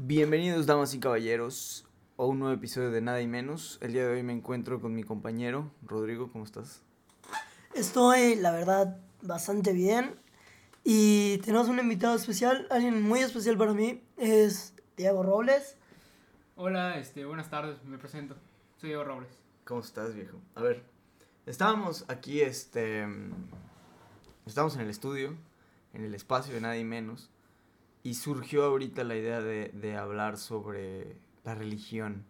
Bienvenidos, damas y caballeros, a un nuevo episodio de Nada y Menos. El día de hoy me encuentro con mi compañero, Rodrigo, ¿cómo estás? Estoy, la verdad, bastante bien. Y tenemos un invitado especial, alguien muy especial para mí, es Diego Robles. Hola, este, buenas tardes, me presento. Soy Diego Robles. ¿Cómo estás, viejo? A ver, estábamos aquí, este... Estamos en el estudio, en el espacio de Nada y Menos, y surgió ahorita la idea de, de hablar sobre la religión.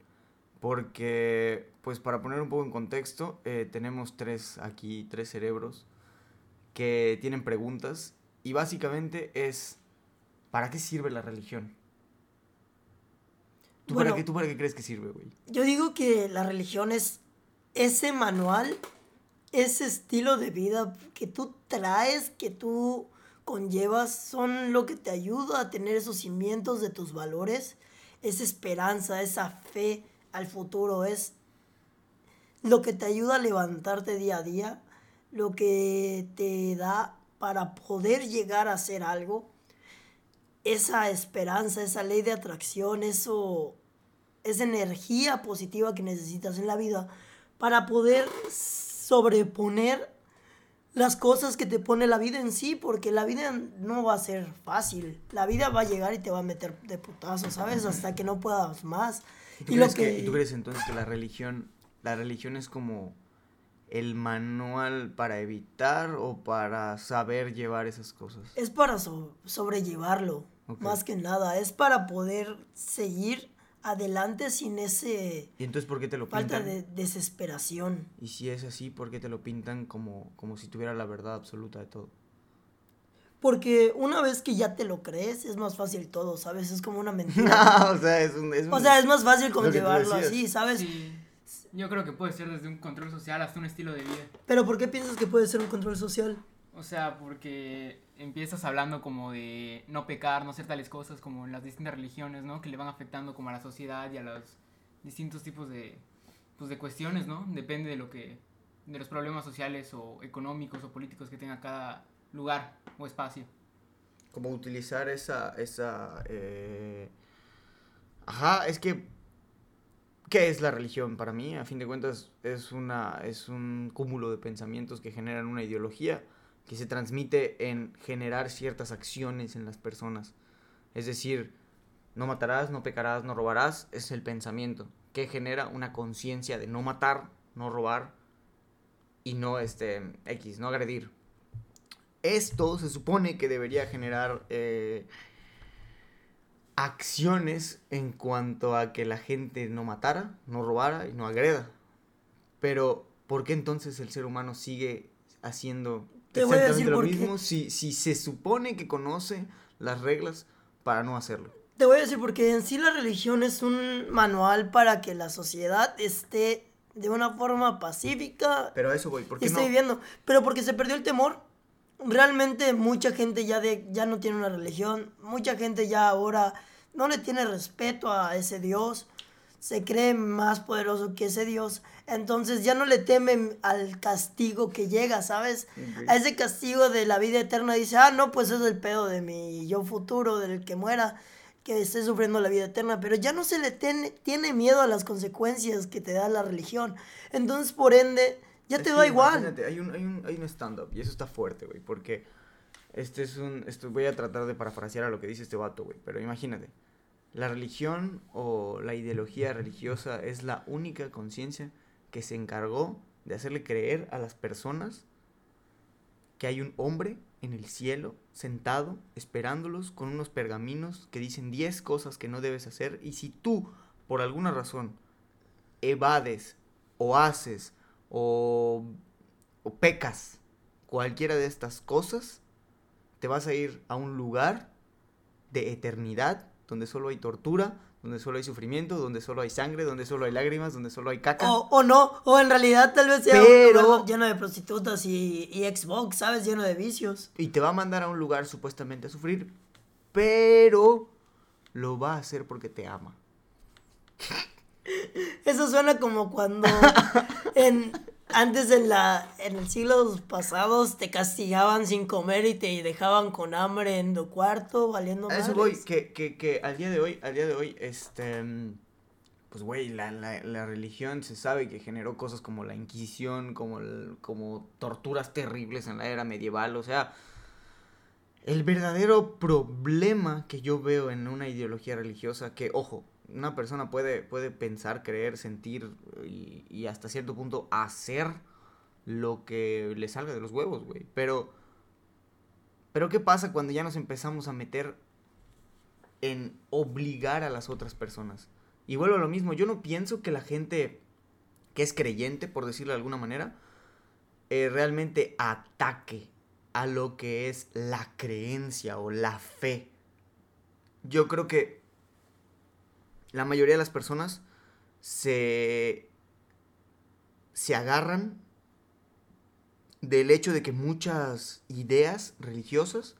Porque, pues para poner un poco en contexto, eh, tenemos tres aquí, tres cerebros que tienen preguntas y básicamente es, ¿para qué sirve la religión? ¿Tú, Bueno. para, qué, ¿Tú para qué crees que sirve, güey? Yo digo que la religión es ese manual, ese estilo de vida que tú traes, que tú conllevas, son lo que te ayuda a tener esos cimientos de tus valores, esa esperanza, esa fe al futuro, es lo que te ayuda a levantarte día a día, lo que te da para poder llegar a hacer algo, esa esperanza, esa ley de atracción, eso, esa energía positiva que necesitas en la vida para poder sobreponer las cosas que te pone la vida en sí, porque la vida no va a ser fácil. La vida va a llegar y te va a meter de putazo, ¿sabes? Hasta que no puedas más. ¿Y tú, Y lo crees que... que- ¿y tú crees entonces que la religión, la religión es como el manual para evitar o para saber llevar esas cosas? Es para so- sobrellevarlo, más que nada. Es para poder seguir adelante sin ese ¿Y entonces por qué te lo falta pintan? de desesperación. Y si es así, ¿por qué te lo pintan como, como si tuviera la verdad absoluta de todo? Porque una vez que ya te lo crees, es más fácil todo, ¿sabes? Es como una mentira. o sea, es un... Es o un- sea, es más fácil Lo como que tú llevarlo decías. así, ¿sabes? Sí, yo creo que puede ser desde un control social hasta un estilo de vida. Pero ¿por qué piensas que puede ser un control social? O sea, porque empiezas hablando como de no pecar, no hacer tales cosas como en las distintas religiones, ¿no? Que le van afectando como a la sociedad y a los distintos tipos de, pues, de cuestiones, ¿no? Depende de lo que, de los problemas sociales o económicos o políticos que tenga cada lugar o espacio. Como utilizar esa... esa eh, Ajá, es que... ¿Qué es la religión? Para mí, a fin de cuentas, es, una, es un cúmulo de pensamientos que generan una ideología que se transmite en generar ciertas acciones en las personas. Es decir, no matarás, no pecarás, no robarás, es el pensamiento que genera una conciencia de no matar, no robar y no este X, no agredir. Esto se supone que debería generar eh, acciones en cuanto a que la gente no matara, no robara y no agreda. Pero, ¿por qué entonces el ser humano sigue haciendo Te voy a decir lo por qué. mismo si, si se supone que conoce las reglas para no hacerlo? Te voy a decir porque en sí la religión es un manual para que la sociedad esté de una forma pacífica Pero a eso voy, ¿por qué esté no? viviendo. Pero porque se perdió el temor. Realmente mucha gente ya, de, ya no tiene una religión. Mucha gente ya ahora no le tiene respeto a ese Dios. Se cree más poderoso que ese Dios. Entonces ya no le temen al castigo que llega, ¿sabes? A ese castigo de la vida eterna. Dice, ah, no, pues es el pedo de mi yo futuro, del que muera, que esté sufriendo la vida eterna. Pero ya no se le tiene, tiene miedo a las consecuencias que te da la religión. Entonces, por ende, ya te da igual. hay un, hay un, hay un stand-up y eso está fuerte, güey, porque este es un... Esto, voy a tratar de parafrasear a lo que dice este vato, güey, pero imagínate. La religión o la ideología religiosa es la única conciencia que se encargó de hacerle creer a las personas que hay un hombre en el cielo sentado esperándolos con unos pergaminos que dicen 10 cosas que no debes hacer y si tú por alguna razón evades o haces o, o pecas cualquiera de estas cosas, te vas a ir a un lugar de eternidad donde solo hay tortura, donde solo hay sufrimiento, donde solo hay sangre, donde solo hay lágrimas, donde solo hay caca. O, o no, o en realidad tal vez sea Pero- un lugar lleno de prostitutas y, y Xbox, ¿sabes? Lleno de vicios. Y te va a mandar a un lugar supuestamente a sufrir, pero lo va a hacer porque te ama. Eso suena como cuando en, Antes en la en el siglo pasados te castigaban sin comer y te dejaban con hambre en tu cuarto, valiendo A eso madres. voy, que, que, que al día de hoy, al día de hoy, este, pues güey, la, la, la religión se sabe que generó cosas como la Inquisición, como, el- como torturas terribles en la era medieval, o sea, el verdadero problema que yo veo en una ideología religiosa, que ojo, una persona puede, puede pensar, creer, sentir y, y hasta cierto punto hacer lo que le salga de los huevos, güey, pero... Pero ¿qué pasa cuando ya nos empezamos a meter en obligar a las otras personas? Y vuelvo a lo mismo, yo no pienso que la gente que es creyente, por decirlo de alguna manera, eh, realmente ataque a lo que es la creencia o la fe. Yo creo que la mayoría de las personas se, se agarran del hecho de que muchas ideas religiosas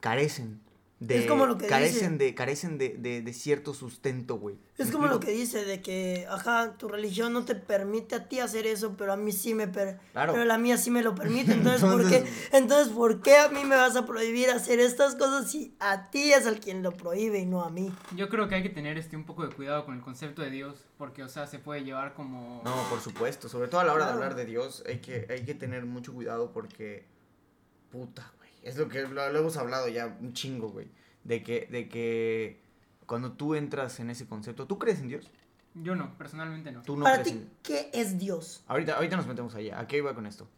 carecen de Es como lo que carecen dice. de carecen de, de, de cierto sustento, güey. Es ¿Me como lo que dice de que, ajá, tu religión no te permite a ti hacer eso, pero a mí sí me per Claro. pero la mía sí me lo permite. Entonces, ¿por qué? Entonces- Entonces, ¿por qué a mí me vas a prohibir hacer estas cosas si a ti es el quien lo prohíbe y no a mí? Yo creo que hay que tener este un poco de cuidado con el concepto de Dios, porque o sea, se puede llevar como No, por supuesto, sobre todo a la hora Claro. de hablar de Dios, hay que, hay que tener mucho cuidado porque, puta, es lo que lo, lo hemos hablado ya un chingo, güey, de que, de que cuando tú entras en ese concepto, ¿tú crees en Dios? yo no, personalmente no. Tú no Para crees ti, en ¿qué es Dios? Ahorita, ahorita nos metemos allá, ¿a qué iba con esto?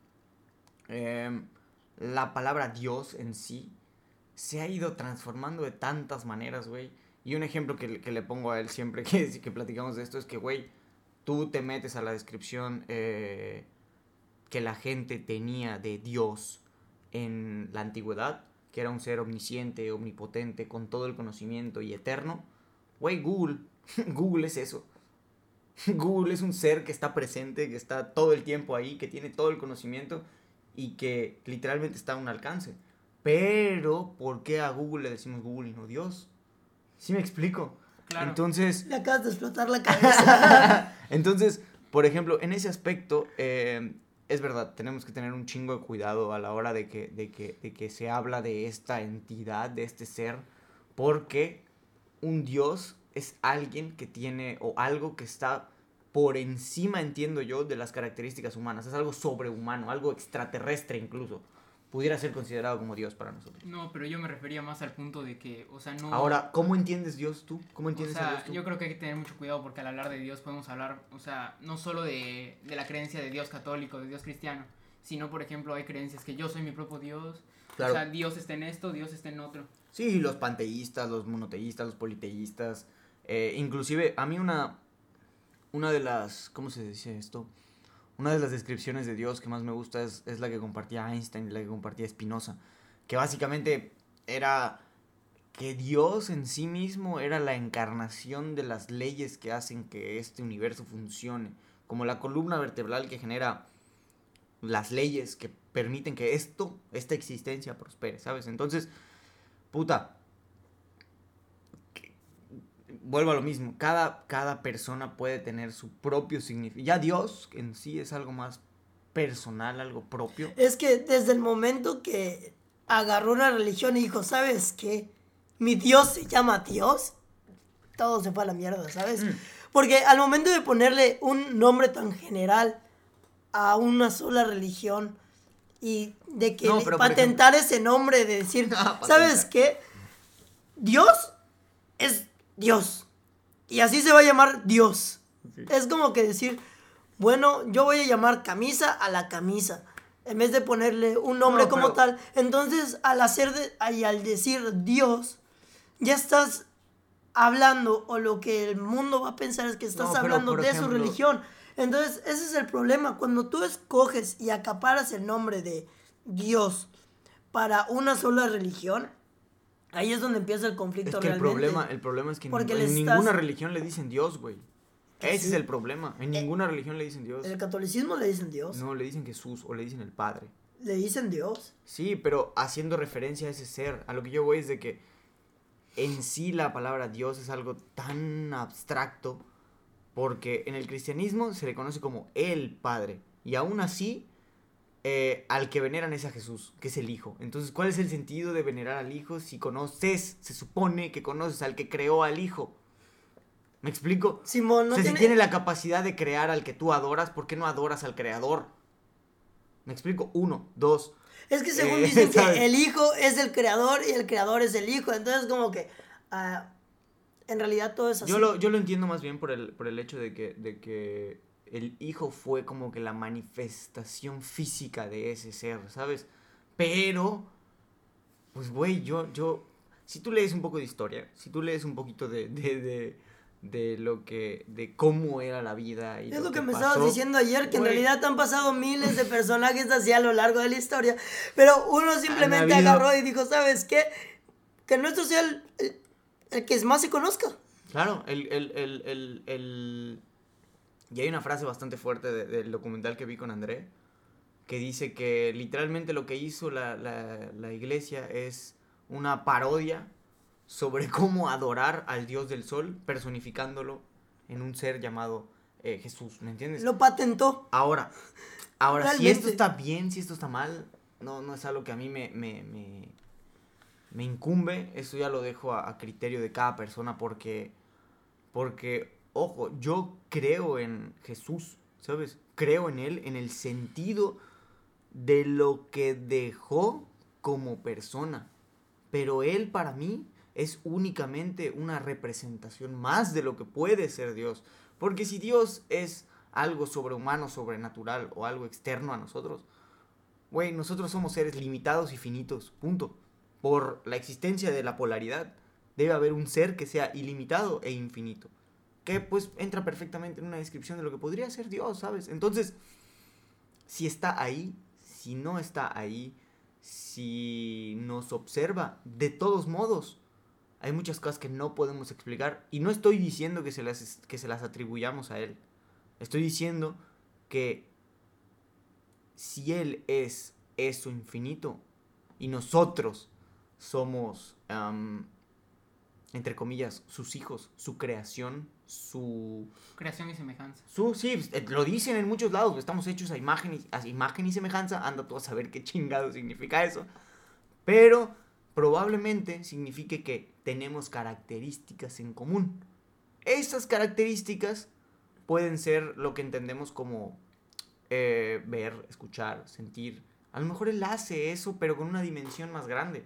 Em, la palabra Dios en sí se ha ido transformando de tantas maneras, güey. Y un ejemplo que, le- que le pongo a él siempre que, que platicamos de esto es que, güey, tú te metes a la descripción eh, que la gente tenía de Dios en la antigüedad, que era un ser omnisciente, omnipotente, con todo el conocimiento y eterno. Güey, Google, Google es eso. Google es un ser que está presente, que está todo el tiempo ahí, que tiene todo el conocimiento y que literalmente está a un alcance. Pero, ¿por qué a Google le decimos Google y no Dios? ¿Sí me explico? Claro. Entonces, Le acabas de explotar la cabeza. entonces, por ejemplo, en ese aspecto, eh, es verdad, tenemos que tener un chingo de cuidado a la hora de que, de, que, de que se habla de esta entidad, de este ser, porque un dios es alguien que tiene, o algo que está por encima, entiendo yo, de las características humanas. Es algo sobrehumano, algo extraterrestre incluso. Pudiera ser considerado como dios para nosotros. No, pero yo me refería más al punto de que, o sea, no... Ahora, ¿cómo entiendes Dios tú? ¿Cómo o entiendes a sea, Dios tú? yo creo que hay que tener mucho cuidado porque al hablar de Dios podemos hablar, o sea, no solo de, de la creencia de Dios católico, de Dios cristiano, sino, por ejemplo, hay creencias que yo soy mi propio Dios, Claro. o sea, Dios está en esto, Dios está en otro. Sí, los panteístas, los monoteístas, los politeístas. eh, inclusive, a mí una, una de las, ¿cómo se dice esto? Una de las descripciones de Dios que más me gusta es, es la que compartía Einstein la que compartía Spinoza. Que básicamente era que Dios en sí mismo era la encarnación de las leyes que hacen que este universo funcione. Como la columna vertebral que genera las leyes que permiten que esto, esta existencia prospere, ¿sabes? Entonces, puta, vuelvo a lo mismo, cada, cada persona puede tener su propio significado. Ya Dios en sí es algo más personal, algo propio. Es que desde el momento que agarró una religión y dijo, ¿sabes qué? Mi Dios se llama Dios. Todo se fue a la mierda, ¿sabes? Mm. Porque al momento de ponerle un nombre tan general a una sola religión y de que No, patentar ese nombre de decir, ¿sabes qué? Dios es Dios. Y así se va a llamar Dios. Sí. Es como que decir, bueno, yo voy a llamar camisa a la camisa. En vez de ponerle un nombre No, como pero- tal. Entonces, al hacer de- y al decir Dios, ya estás hablando o lo que el mundo va a pensar es que estás No, hablando de su religión. Entonces, ese es el problema. Cuando tú escoges y acaparas el nombre de Dios para una sola religión, ahí es donde empieza el Es conflicto que el realmente. problema, el problema es que en, Porque nin- le en estás- ninguna religión le dicen Dios, güey. Que Ese sí. es el problema. En ninguna religión le dicen Dios. En el catolicismo le dicen Dios. No, le dicen Jesús o le dicen el Padre. Le dicen Dios. Sí, pero haciendo referencia a ese ser. A lo que yo voy es de que en sí la palabra Dios es algo tan abstracto porque en el cristianismo se le conoce como el Padre. Y aún así, eh, al que veneran es a Jesús, que es el Hijo. Entonces, ¿cuál es el sentido de venerar al Hijo si conoces, se supone que conoces al que creó al Hijo? ¿Me explico? Simón, no o sea, tiene... si tiene la capacidad de crear al que tú adoras, ¿por qué no adoras al creador? ¿Me explico? Uno, dos. Es que según Eh, dicen ¿sabes? que el hijo es el creador y el creador es el hijo. Entonces, como que. ah, en realidad todo es así. Yo lo, yo lo entiendo más bien por el, por el hecho de que, de que el hijo fue como que la manifestación física de ese ser, ¿sabes? Pero, pues, güey, yo, yo, si tú lees un poco de historia, si tú lees un poquito de, de, de, de lo que, de cómo era la vida y Es lo que me pasó, estabas diciendo ayer, que en realidad han pasado miles de personajes así a lo largo de la historia, pero uno simplemente habido- agarró y dijo, ¿sabes qué? Que nuestro sea el, el- el que más se conozca. Claro, el, el, el, el, el- Y hay una frase bastante fuerte de- del documental que vi con André, que dice que literalmente lo que hizo la, la, la iglesia es una parodia sobre cómo adorar al dios del sol, personificándolo en un ser llamado eh, Jesús, ¿me entiendes? Lo patentó. Ahora, ahora, si esto está bien, si esto está mal, no, no es algo que a mí me, me, me, me incumbe. Eso ya lo dejo a, a criterio de cada persona porque, porque, ojo, yo creo en Jesús, ¿sabes? Creo en Él en el sentido de lo que dejó como persona. Pero Él para mí es únicamente una representación más de lo que puede ser Dios. Porque si Dios es algo sobrehumano, sobrenatural o algo externo a nosotros, güey, nosotros somos seres limitados y finitos, punto. Por la existencia de la polaridad, debe haber un ser que sea ilimitado e infinito. Que pues entra perfectamente en una descripción de lo que podría ser Dios, ¿sabes? Entonces, si está ahí, si no está ahí, si nos observa, de todos modos, hay muchas cosas que no podemos explicar. Y no estoy diciendo que se las, que se las atribuyamos a Él. Estoy diciendo que si Él es eso infinito y nosotros somos, entre comillas, sus hijos, su creación, su... Creación y semejanza. Su, sí, eh, lo dicen en muchos lados, estamos hechos a imagen, y, a imagen y semejanza, anda tú a saber qué chingado significa eso, pero probablemente signifique que tenemos características en común. Esas características pueden ser lo que entendemos como eh, ver, escuchar, sentir. A lo mejor él hace eso, pero con una dimensión más grande.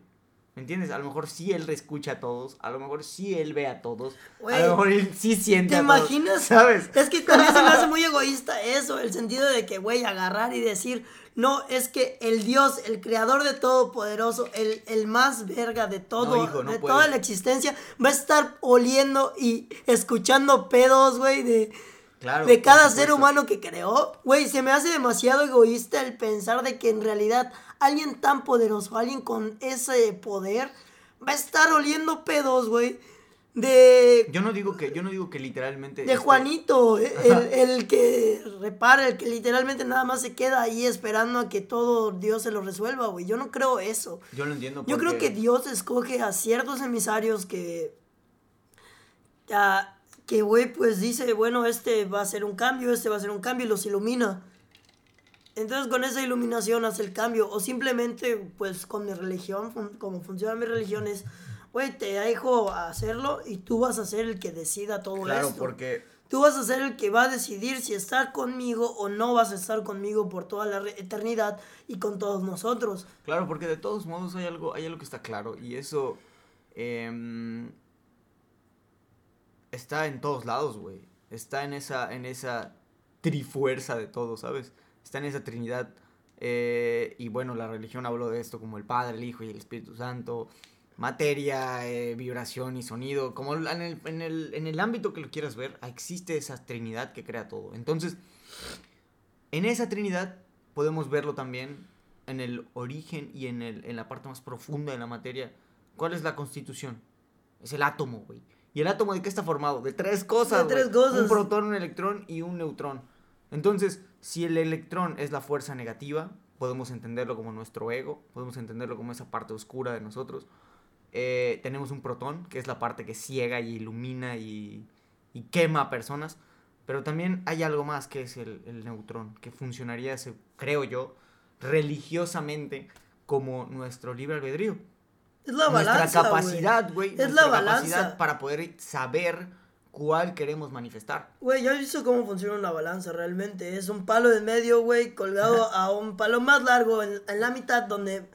¿Me entiendes? A lo mejor sí él escucha a todos, a lo mejor sí él ve a todos, a lo mejor él sí siente ¿Te a todos, imaginas? ¿Sabes? Es que también se me hace muy egoísta eso, el sentido de que, güey, agarrar y decir, no, es que el Dios, el creador de todo poderoso, el, el más verga de todo, No, hijo, no de toda la existencia, va a estar oliendo y escuchando pedos, güey, de, Claro, de cada ser humano que creó. Güey, se me hace demasiado egoísta el pensar de que en realidad alguien tan poderoso, alguien con ese poder, va a estar oliendo pedos, güey. De, Yo no digo que, yo no digo que literalmente. de este, Juanito, eh, el, el que repara, el que literalmente nada más se queda ahí esperando a que todo Dios se lo resuelva, güey. Yo no creo eso. Yo lo entiendo. Yo creo que Dios escoge a ciertos emisarios que. que, güey, pues dice, bueno, este va a ser un cambio, este va a ser un cambio y los ilumina. Entonces con esa iluminación hace el cambio. O simplemente, pues con mi religión, fun- como funciona mi religión es, güey, te dejo hacerlo y tú vas a ser el que decida todo Claro, esto. porque. Tú vas a ser el que va a decidir si estar conmigo o no vas a estar conmigo por toda la eternidad y con todos nosotros. Claro, porque de todos modos hay algo, hay algo que está claro. Y eso. em, está en todos lados, güey. Está en esa, en esa trifuerza de todo, ¿sabes? Está en esa trinidad. eh, y bueno, la religión habló de esto como el Padre, el Hijo y el Espíritu Santo. Materia, eh, vibración y sonido. Como en el, en, el, en el ámbito que lo quieras ver, existe esa trinidad que crea todo. Entonces, en esa trinidad podemos verlo también en el origen y en, el, en la parte más profunda de la materia. ¿Cuál es la constitución? Es el átomo, güey. ¿Y el átomo de qué está formado? De tres cosas. De tres cosas. Un protón, un electrón y un neutrón. Entonces, si el electrón es la fuerza negativa, podemos entenderlo como nuestro ego, podemos entenderlo como esa parte oscura de nosotros. Eh, tenemos un protón, que es la parte que ciega y ilumina y, y quema a personas. Pero también hay algo más que es el, el neutrón, que funcionaría, se- creo yo, religiosamente como nuestro libre albedrío. Es la nuestra balanza, güey. capacidad, güey. Es nuestra la balanza. capacidad para poder saber cuál queremos manifestar. Güey, ya has visto cómo funciona una balanza realmente. Es un palo de medio, güey, colgado a un palo más largo en, en la mitad donde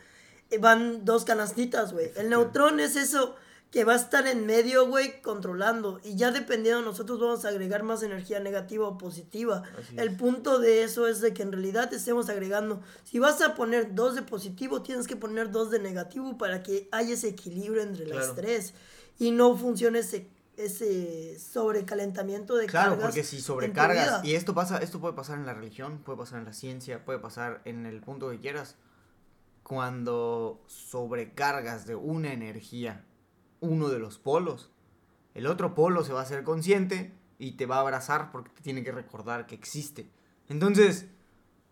van dos canastitas, güey. El neutrón es eso que va a estar en medio, güey, controlando. Y ya dependiendo, nosotros vamos a agregar más energía negativa o positiva. El punto de eso es de que en realidad estemos agregando. Si vas a poner dos de positivo, tienes que poner dos de negativo para que haya ese equilibrio entre las Claro. tres. Y no funcione ese, ese sobrecalentamiento de Claro, cargas porque si sobrecargas, y esto pasa, esto puede pasar en la religión, puede pasar en la ciencia, puede pasar en el punto que quieras. Cuando sobrecargas de una energía uno de los polos, el otro polo se va a hacer consciente y te va a abrazar porque te tiene que recordar que existe. Entonces,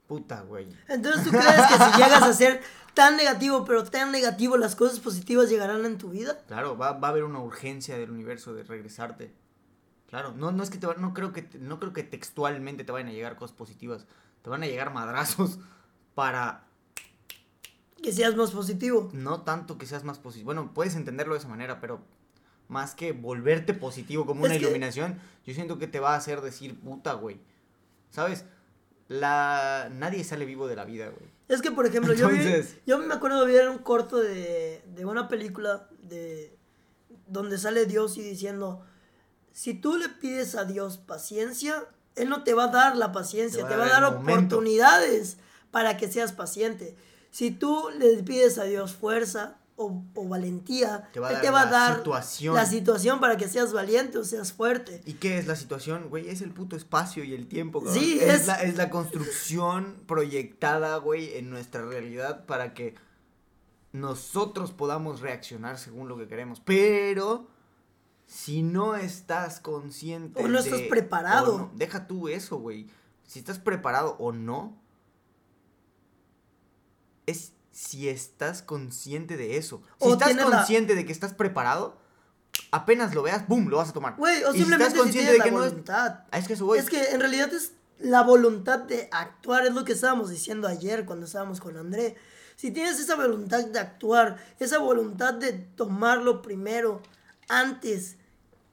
puta, güey. Entonces, ¿tú crees que si llegas a ser tan negativo, pero tan negativo, las cosas positivas llegarán en tu vida? Claro, va, va a haber una urgencia del universo de regresarte. Claro, no, no es que te va- no creo que no creo que textualmente te vayan a llegar cosas positivas. Te van a llegar madrazos para Que seas más positivo. no tanto que seas más positivo. Bueno, puedes entenderlo de esa manera, pero más que volverte positivo como una Es que- iluminación, yo siento que te va a hacer decir puta, güey. ¿Sabes? La nadie sale vivo de la vida, güey. Es que, por ejemplo, yo, vi- yo me acuerdo de ver un corto de, de una película de donde sale Dios y diciendo, si tú le pides a Dios paciencia, Él no te va a dar la paciencia, te va a dar, momento. oportunidades para que seas paciente. Si tú le pides a Dios fuerza o, o valentía, Te va a Él dar te va a la dar situación. la situación para que seas valiente o seas fuerte. ¿Y qué es la situación, güey? Es el puto espacio y el tiempo, cabrón. Sí, es, es- La, es la construcción proyectada, güey, en nuestra realidad para que nosotros podamos reaccionar según lo que queremos. Pero si no estás consciente. O no estás de- preparado. o no- deja tú eso, güey. Si estás preparado o no, es si estás consciente de eso. Si O estás la- consciente de que estás preparado, apenas lo veas, ¡boom! Lo vas a tomar. Güey, o Y si simplemente estás si consciente de la que no es- voluntad. Ah, es que eso, güey. Es que en realidad es la voluntad de actuar, es lo que estábamos diciendo ayer cuando estábamos con André. Si tienes esa voluntad de actuar, esa voluntad de tomarlo primero, antes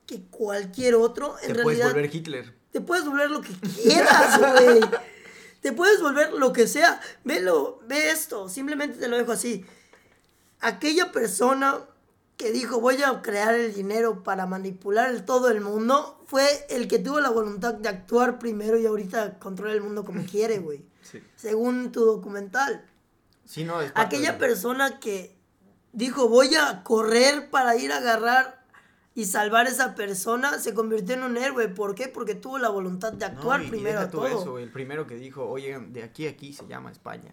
que cualquier otro, en Te puedes realidad volver Hitler. te puedes volver lo que quieras, güey. Te puedes volver lo que sea. Velo, ve esto, simplemente te lo dejo así. Aquella persona que dijo voy a crear el dinero para manipular el todo el mundo fue el que tuvo la voluntad de actuar primero y ahorita controla el mundo como quiere, güey. Sí. Según tu documental. Sí, no, Aquella persona que dijo voy a correr para ir a agarrar y salvar a esa persona se convirtió en un héroe. ¿Por qué? Porque tuvo la voluntad de No, actuar y- y primero a tú todo. eso, el primero que dijo, oye, de aquí a aquí se llama España.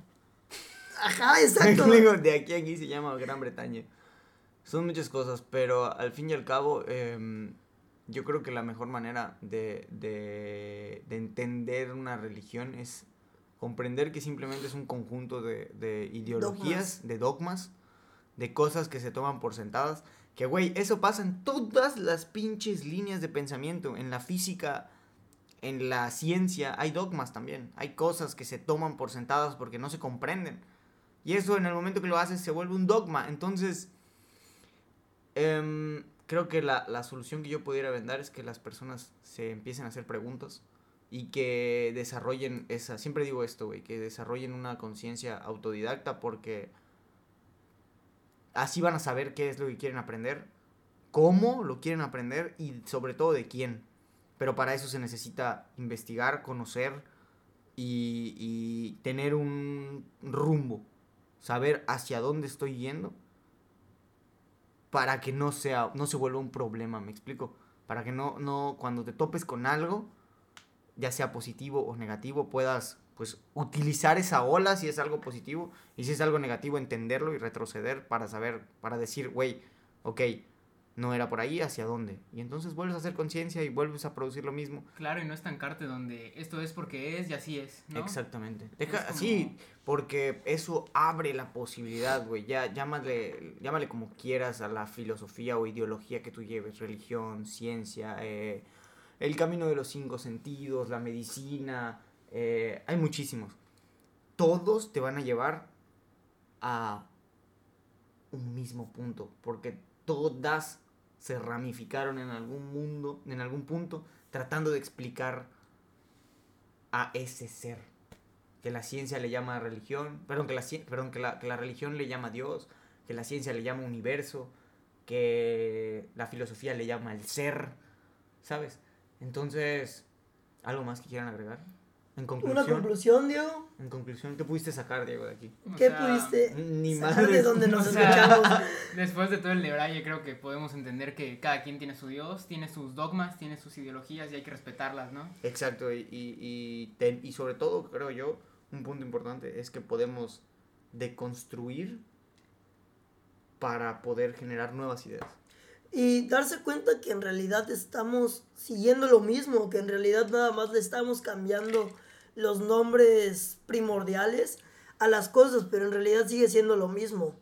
Ajá, exacto. De aquí a aquí se llama Gran Bretaña. Son muchas cosas, pero al fin y al cabo, em, yo creo que la mejor manera de, de, de entender una religión es comprender que simplemente es un conjunto de, de ideologías, de dogmas, de cosas que se toman por sentadas. Que, güey, eso pasa en todas las pinches líneas de pensamiento. En la física, en la ciencia, hay dogmas también. Hay cosas que se toman por sentadas porque no se comprenden. Y eso en el momento que lo haces se vuelve un dogma. Entonces, em, creo que la, la solución que yo pudiera vender es que las personas se empiecen a hacer preguntas y que desarrollen esa, siempre digo esto, güey, que desarrollen una conciencia autodidacta porque así van a saber qué es lo que quieren aprender, cómo lo quieren aprender y sobre todo de quién. Pero para eso se necesita investigar, conocer y, y tener un rumbo, saber hacia dónde estoy yendo para que no sea no se vuelva un problema, me explico, para que no no cuando te topes con algo, ya sea positivo o negativo, puedas pues utilizar esa ola si es algo positivo y si es algo negativo entenderlo y retroceder para saber para decir, güey, ok, no era por ahí, ¿hacia dónde? Y entonces vuelves a hacer conciencia y vuelves a producir lo mismo. Claro, y no estancarte donde esto es porque es y así es, ¿no? Exactamente. Deja, Es como- Sí, porque eso abre la posibilidad, güey. Ya llámale, llámale como quieras a la filosofía o ideología que tú lleves, religión, ciencia, eh, el camino de los cinco sentidos, la medicina, eh, hay muchísimos. Todos te van a llevar a un mismo punto, porque todas se ramificaron en algún mundo, en algún punto, tratando de explicar a ese ser que la ciencia le llama religión, perdón, que la, perdón, que la, que la religión le llama Dios, que la ciencia le llama universo, que la filosofía le llama el ser, ¿sabes? Entonces, ¿algo más que quieran agregar? En Una conclusión, conclusión, Diego. en conclusión, ¿qué pudiste sacar, Diego, de aquí? O ¿Qué sea, pudiste Ni sacar madres. de donde nos O sea, escuchamos? Después de todo el debraye, creo que podemos entender que cada quien tiene su Dios, tiene sus dogmas, tiene sus ideologías y hay que respetarlas, ¿no? Exacto, y, y, y sobre todo, creo yo, un punto importante es que podemos deconstruir para poder generar nuevas ideas. Y darse cuenta que en realidad estamos siguiendo lo mismo, que en realidad nada más le estamos cambiando los nombres primordiales a las cosas, pero en realidad sigue siendo lo mismo.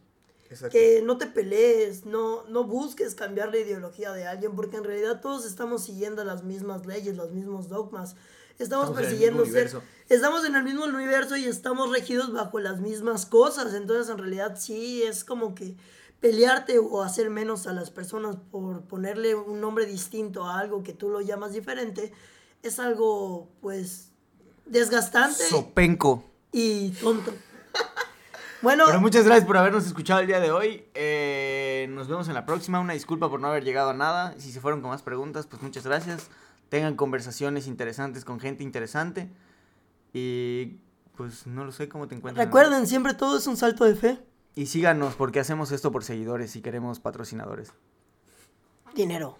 Exacto. Que no te pelees, no, no busques cambiar la ideología de alguien, porque en realidad todos estamos siguiendo las mismas leyes, los mismos dogmas. Estamos, Estamos persiguiendo ser, estamos en el mismo universo y estamos regidos bajo las mismas cosas. Entonces, en realidad, sí es como que pelearte o hacer menos a las personas por ponerle un nombre distinto a algo que tú lo llamas diferente es algo, pues, desgastante Sopenco. y tonto. Bueno, Pero muchas gracias por habernos escuchado el día de hoy. Eh, nos vemos en la próxima. Una disculpa por no haber llegado a nada. Si se fueron con más preguntas, pues muchas gracias. Tengan conversaciones interesantes con gente interesante. Y pues no lo sé cómo te encuentras. recuerden, siempre todo es un salto de fe. Y síganos porque hacemos esto por seguidores y queremos patrocinadores. Dinero.